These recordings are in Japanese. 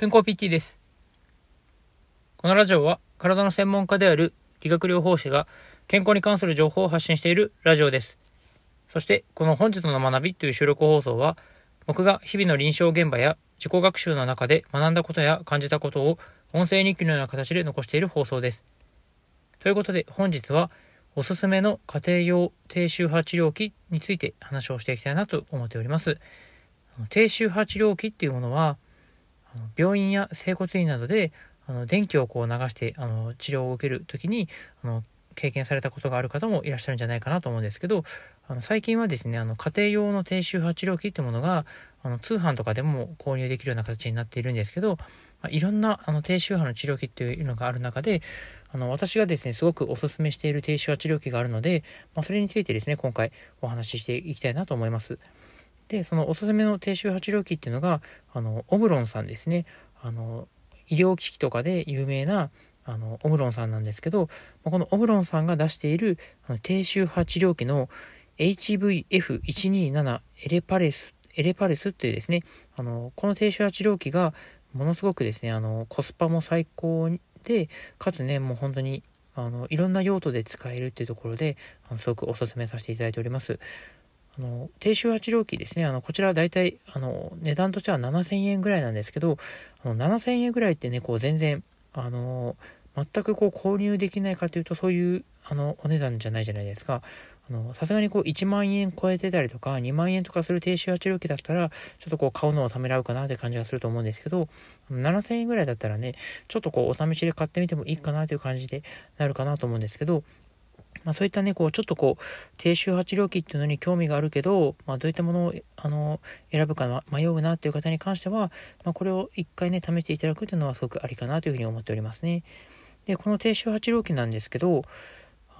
健康 PT です。このラジオは体の専門家である理学療法士が健康に関する情報を発信しているラジオです。そしてこの本日の学びという収録放送は僕が日々の臨床現場や自己学習の中で学んだことや感じたことを音声日記のような形で残している放送です。ということで本日はおすすめの家庭用低周波治療器について話をしていきたいなと思っております。低周波治療器っていうものは病院や整骨院などであの電気をこう流してあの治療を受ける時にあの経験されたことがある方もいらっしゃるんじゃないかなと思うんですけどあの最近はですねあの家庭用の低周波治療器ってものがあの通販とかでも購入できるような形になっているんですけど、まあ、いろんなあの低周波の治療器っていうのがある中であの私がですねすごくおすすめしている低周波治療器があるので、まあ、それについてですね今回お話ししていきたいなと思います。で、そのおすすめの低周波治療器っていうのが、あの、オムロンさんですね。あの、医療機器とかで有名な、あの、オムロンさんなんですけど、このオムロンさんが出しているあの低周波治療器の HVF127 エレパレス、エレパレスっていうですね、あの、この低周波治療器がものすごくですね、あの、コスパも最高で、かつね、もう本当に、あの、いろんな用途で使えるっていうところで、あのすごくお勧めさせていただいております。あの低周波治療器ですね、あのこちらは大体あの値段としては7000円ぐらいなんですけど、あの7000円ぐらいってね、こう全然、あの全くこう購入できないかというと、そういうあのお値段じゃないじゃないですか。さすがにこう1万円超えてたりとか2万円とかする低周波治療器だったらちょっとこう買うのをためらうかなって感じがすると思うんですけど7000円ぐらいだったらねちょっとこうお試しで買ってみてもいいかなという感じでなるかなと思うんですけどまあ、そういったね、こう、ちょっとこう、低周波治療器っていうのに興味があるけど、まあ、どういったものを、あの、選ぶか迷うなっていう方に関しては、まあ、これを一回ね、試していただくというのはすごくありかなというふうに思っておりますね。で、この低周波治療器なんですけど、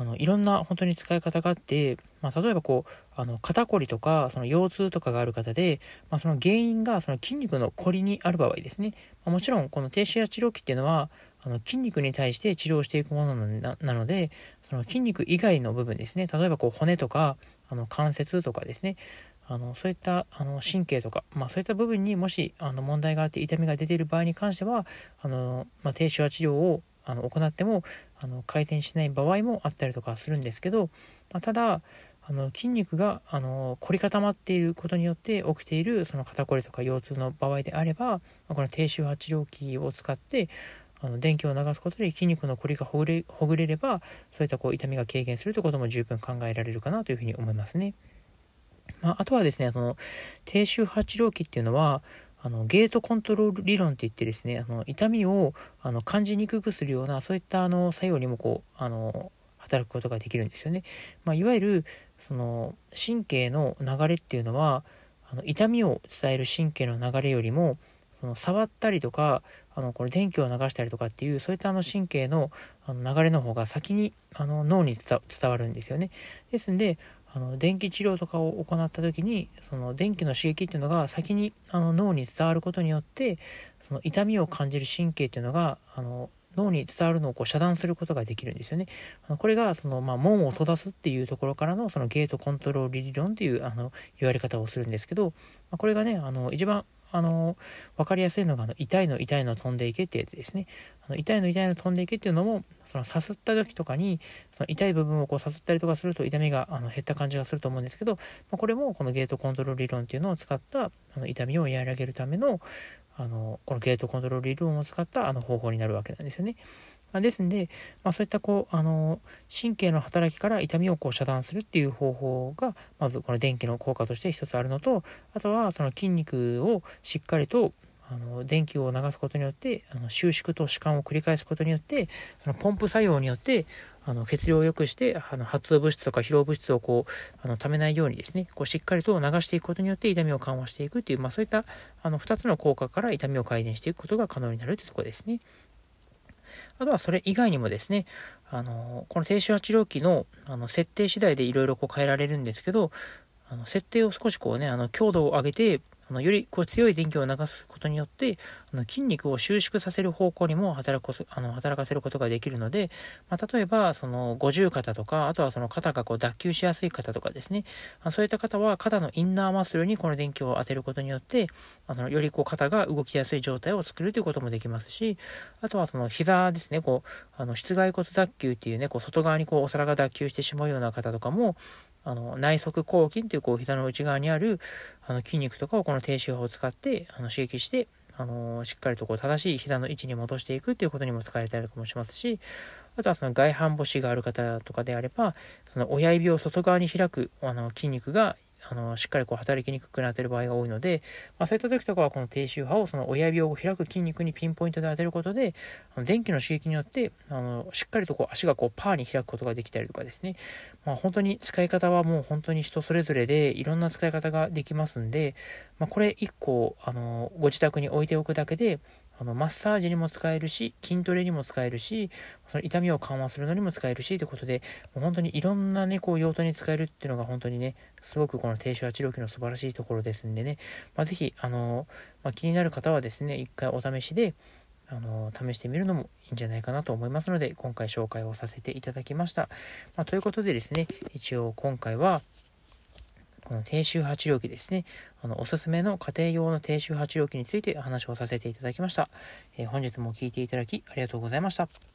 あの、いろんな本当に使い方があって、まあ、例えばこう、あの、肩こりとか、その腰痛とかがある方で、まあ、その原因がその筋肉のこりにある場合ですね。まあ、もちろん、この低周波治療器っていうのは、あの筋肉に対して治療していくものなので、その筋肉以外の部分ですね、例えばこう骨とか、あの関節とかですね、あのそういったあの神経とか、まあ、そういった部分にもしあの問題があって痛みが出ている場合に関しては、あのまあ、低周波治療をあの行ってもあの回転しない場合もあったりとかするんですけど、まあ、ただあの筋肉があの凝り固まっていることによって起きているその肩こりとか腰痛の場合であればこの低周波治療器を使ってあの電気を流すことで筋肉のこりがほぐれほぐれればそういったこう痛みが軽減するということも十分考えられるかなというふうに思いますね。まあ、あとはですね、その低周波治療器っていうのはあのゲートコントロール理論って言ってですねあの痛みをあの感じにくくするようなそういったあの作用にもこうあの働くことができるんですよね。まあ、いわゆるその神経の流れっていうのはあの痛みを伝える神経の流れよりもその触ったりとかあのこれ電気を流したりとかっていうそういったあの神経のあの流れの方が先にあの脳に伝わるんですよね。ですんであの電気治療とかを行った時にその電気の刺激っていうのが先にあの脳に伝わることによってその痛みを感じる神経っていうのがあの脳に伝わるのをこう遮断することができるんですよね。あのこれがその、まあ、門を閉ざすっていうところからのそのゲートコントロール理論っていうあの言われ方をするんですけど、ま、これがねあの一番あの、分かりやすいのが、あの痛いの痛いの飛んでいけってやつですね。あの痛いの痛いの飛んでいけっていうのも、そのさすった時とかに、その痛い部分をこうさすったりとかすると痛みがあの減った感じがすると思うんですけど、まあ、これもこのゲートコントロール理論っていうのを使ったあの痛みを和らげるための、あの、このゲートコントロール理論を使ったあの方法になるわけなんですよね。まあ、ですんで、まあ、そういったこうあの神経の働きから痛みをこう遮断するっていう方法がまずこの電気の効果として一つあるのとあとはその筋肉をしっかりとあの電気を流すことによってあの収縮と弛緩を繰り返すことによってそのポンプ作用によってあの血流を良くしてあの発物質とか疲労物質をこうあの溜めないようにですねこうしっかりと流していくことによって痛みを緩和していくっていう、まあ、そういったあの2つの効果から痛みを改善していくことが可能になるというところですね。あとはそれ以外にもですね、あの、この低周波治療器のあの設定次第でいろいろこう変えられるんですけど、あの設定を少しこうね、あの強度を上げて、あのよりこう強い電気を流すことによってあの筋肉を収縮させる方向にも働くあの働かせることができるので、まあ、例えばその五十肩とかあとはその肩がこう脱臼しやすい方とかですね。そういった方は肩のインナーマッスルにこの電気を当てることによってあのよりこう肩が動きやすい状態を作るということもできますしあとはその膝ですね。こうあの室外骨脱臼っていうねこう外側にこうお皿が脱臼してしまうような方とかもあの内側抗筋っていうこう膝の内側にあるあの筋肉とかをこの低周波を使ってあの刺激してあのしっかりとこう正しい膝の位置に戻していくっていうことにも使えたりとかもしますしあとはその外反母趾がある方とかであればその親指を外側に開くあの筋肉があのしっかりこう働きにくくなっている場合が多いので、まあ、そういった時とかはこの低周波をその親指を開く筋肉にピンポイントで当てることであの電気の刺激によってあのしっかりとこう足がこうパーに開くことができたりとかですね、まあ、本当に使い方はもう本当に人それぞれでいろんな使い方ができますんで、まあ、これ1個あのご自宅に置いておくだけであのマッサージにも使えるし筋トレにも使えるしその痛みを緩和するのにも使えるしということでもう本当にいろんなねこう用途に使えるっていうのが本当にねすごくこの低周波治療器の素晴らしいところですんでね、まあ、是非あの、まあ、気になる方はですね一回お試しであの試してみるのもいいんじゃないかなと思いますので今回紹介をさせていただきました、まあ、ということでですね一応今回はこの低周波治療器ですね、あのおすすめの家庭用の低周波治療器について話をさせていただきました。えー、本日も聴いていただきありがとうございました。